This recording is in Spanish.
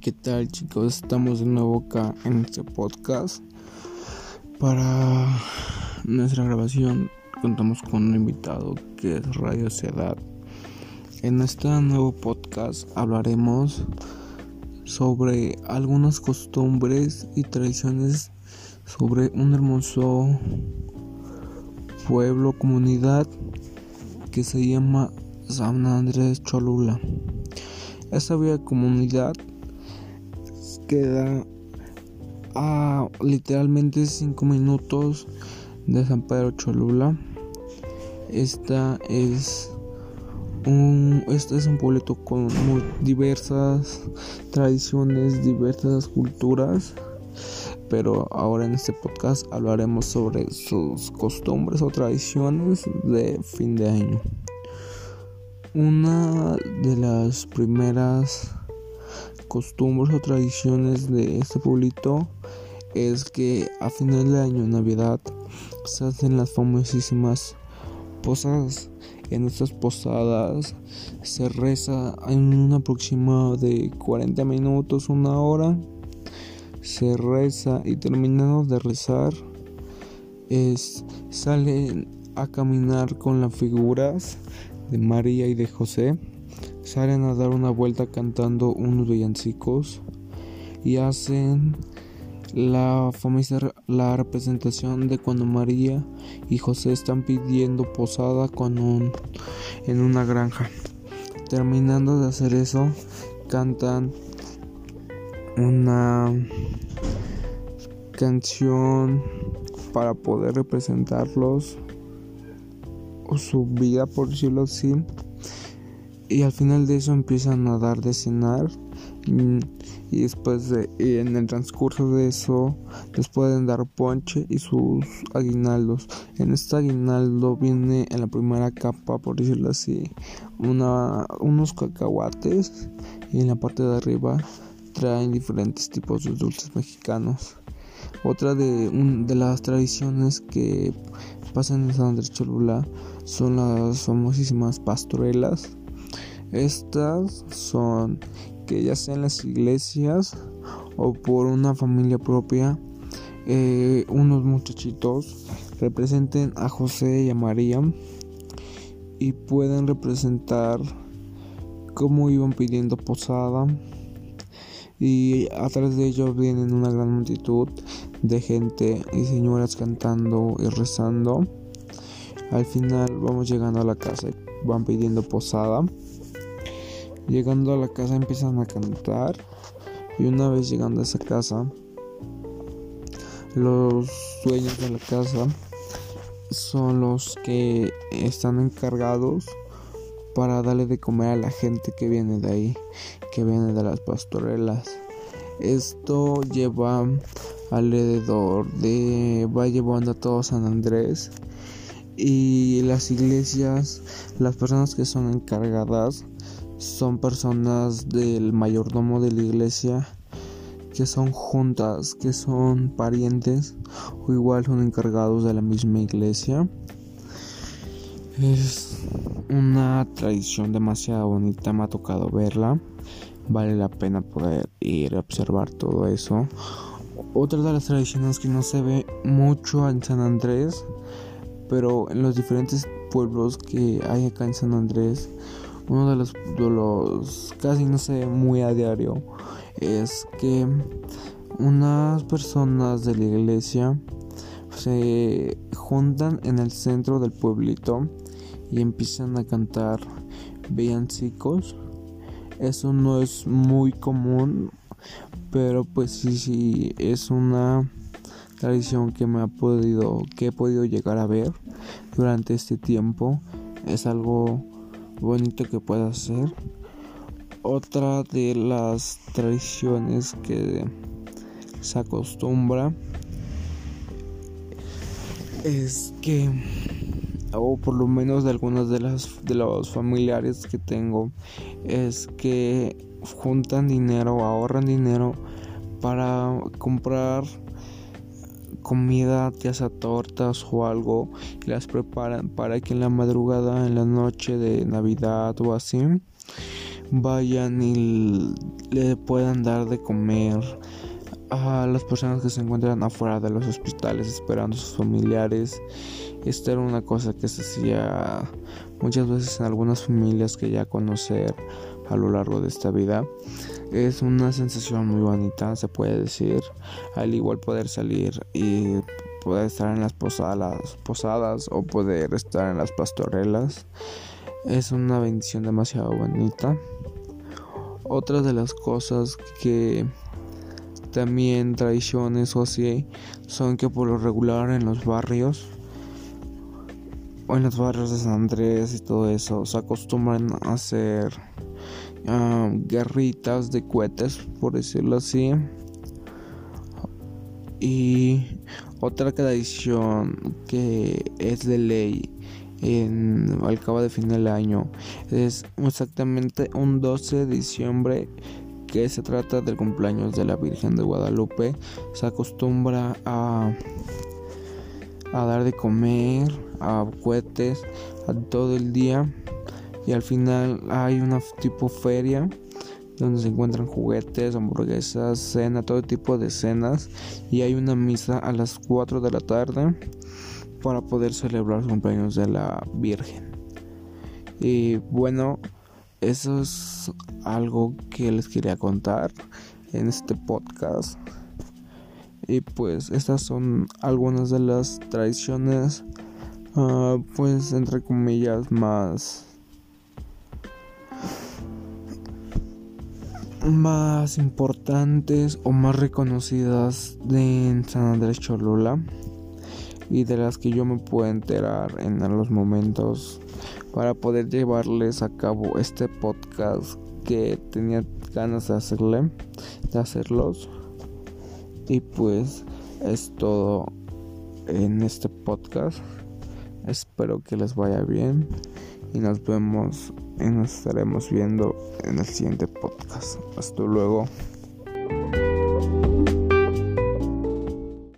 ¿qué tal chicos? Estamos de nuevo acá en este podcast. Para nuestra grabación contamos con un invitado que es Radio Ciudad. En este nuevo podcast hablaremos sobre algunas costumbres y tradiciones sobre un hermoso pueblo, comunidad que se llama San Andrés Cholula. Esta vía comunidad queda a literalmente 5 minutos de San Pedro Cholula. Esta es un, este es un pueblo con diversas tradiciones, diversas culturas. Pero ahora en este podcast hablaremos sobre sus costumbres o tradiciones de fin de año. Una de las primeras costumbres o tradiciones de este pueblito es que a final de año, Navidad, se hacen las famosísimas posadas. En estas posadas se reza en un aproximado de 40 minutos, una hora. Se reza y terminando de rezar, es, salen a caminar con las figuras de María y de José salen a dar una vuelta cantando unos villancicos y hacen la famosa la representación de cuando María y José están pidiendo posada con un, en una granja. Terminando de hacer eso, cantan una canción para poder representarlos o su vida, por decirlo así. Y al final de eso empiezan a dar de cenar. Y después de, en el transcurso de eso les pueden dar ponche y sus aguinaldos. En este aguinaldo viene en la primera capa, por decirlo así, una, unos cacahuates y en la parte de arriba traen diferentes tipos de dulces mexicanos. Otra de, de las tradiciones que pasan en San Andrés Cholula son las famosísimas pastorelas. Estas son que ya sea en las iglesias o por una familia propia, eh, unos muchachitos representen a José y a María y pueden representar cómo iban pidiendo posada y atrás de ellos vienen una gran multitud de gente y señoras cantando y rezando. Al final vamos llegando a la casa y van pidiendo posada. Llegando a la casa empiezan a cantar y una vez llegando a esa casa, los dueños de la casa son los que están encargados para darle de comer a la gente que viene de ahí, que viene de las pastorelas. Esto lleva alrededor de va llevando a todo San Andrés y las iglesias, las personas que son encargadas son personas del mayordomo de la iglesia que son juntas, que son parientes o igual son encargados de la misma iglesia. Es una tradición demasiado bonita, me ha tocado verla. Vale la pena poder ir a observar todo eso. Otra de las tradiciones que no se ve mucho en San Andrés pero en los diferentes pueblos que hay acá en San Andrés, uno de los, de los casi no sé muy a diario es que unas personas de la iglesia se juntan en el centro del pueblito y empiezan a cantar villancicos. Eso no es muy común, pero pues sí, sí, es una tradición que me ha podido que he podido llegar a ver durante este tiempo es algo bonito que puedo hacer otra de las tradiciones que se acostumbra es que o por lo menos de algunos de las de los familiares que tengo es que juntan dinero ahorran dinero para comprar comida, ya sea tortas o algo, y las preparan para que en la madrugada, en la noche de Navidad o así, vayan y le puedan dar de comer a las personas que se encuentran afuera de los hospitales esperando a sus familiares. Esta era una cosa que se hacía muchas veces en algunas familias que ya conocer a lo largo de esta vida. Es una sensación muy bonita, se puede decir. Al igual poder salir y poder estar en las posadas, posadas o poder estar en las pastorelas. Es una bendición demasiado bonita. Otra de las cosas que también tradiciones o así son que por lo regular en los barrios o en los barrios de San Andrés y todo eso se acostumbran a hacer uh, guerritas de cohetes por decirlo así y otra tradición que es de ley en, al cabo de fin del año es exactamente un 12 de diciembre que se trata del cumpleaños de la Virgen de Guadalupe, se acostumbra a, dar de comer, a cohetes, a todo el día. Y al final hay una tipo feria donde se encuentran juguetes, hamburguesas, cena, todo tipo de cenas. Y hay una misa a las 4 de la tarde para poder celebrar el cumpleaños de la Virgen. Y bueno, eso es algo que les quería contar en este podcast. Y pues estas son algunas de las tradiciones, uh, pues entre comillas, más... más importantes o más reconocidas de San Andrés Cholula y de las que yo me puedo enterar en los momentos para poder llevarles a cabo este podcast que tenía ganas de hacerle, de hacerlos. Y pues es todo en este podcast. Espero que les vaya bien y nos vemos y nos estaremos viendo en el siguiente podcast. Hasta luego.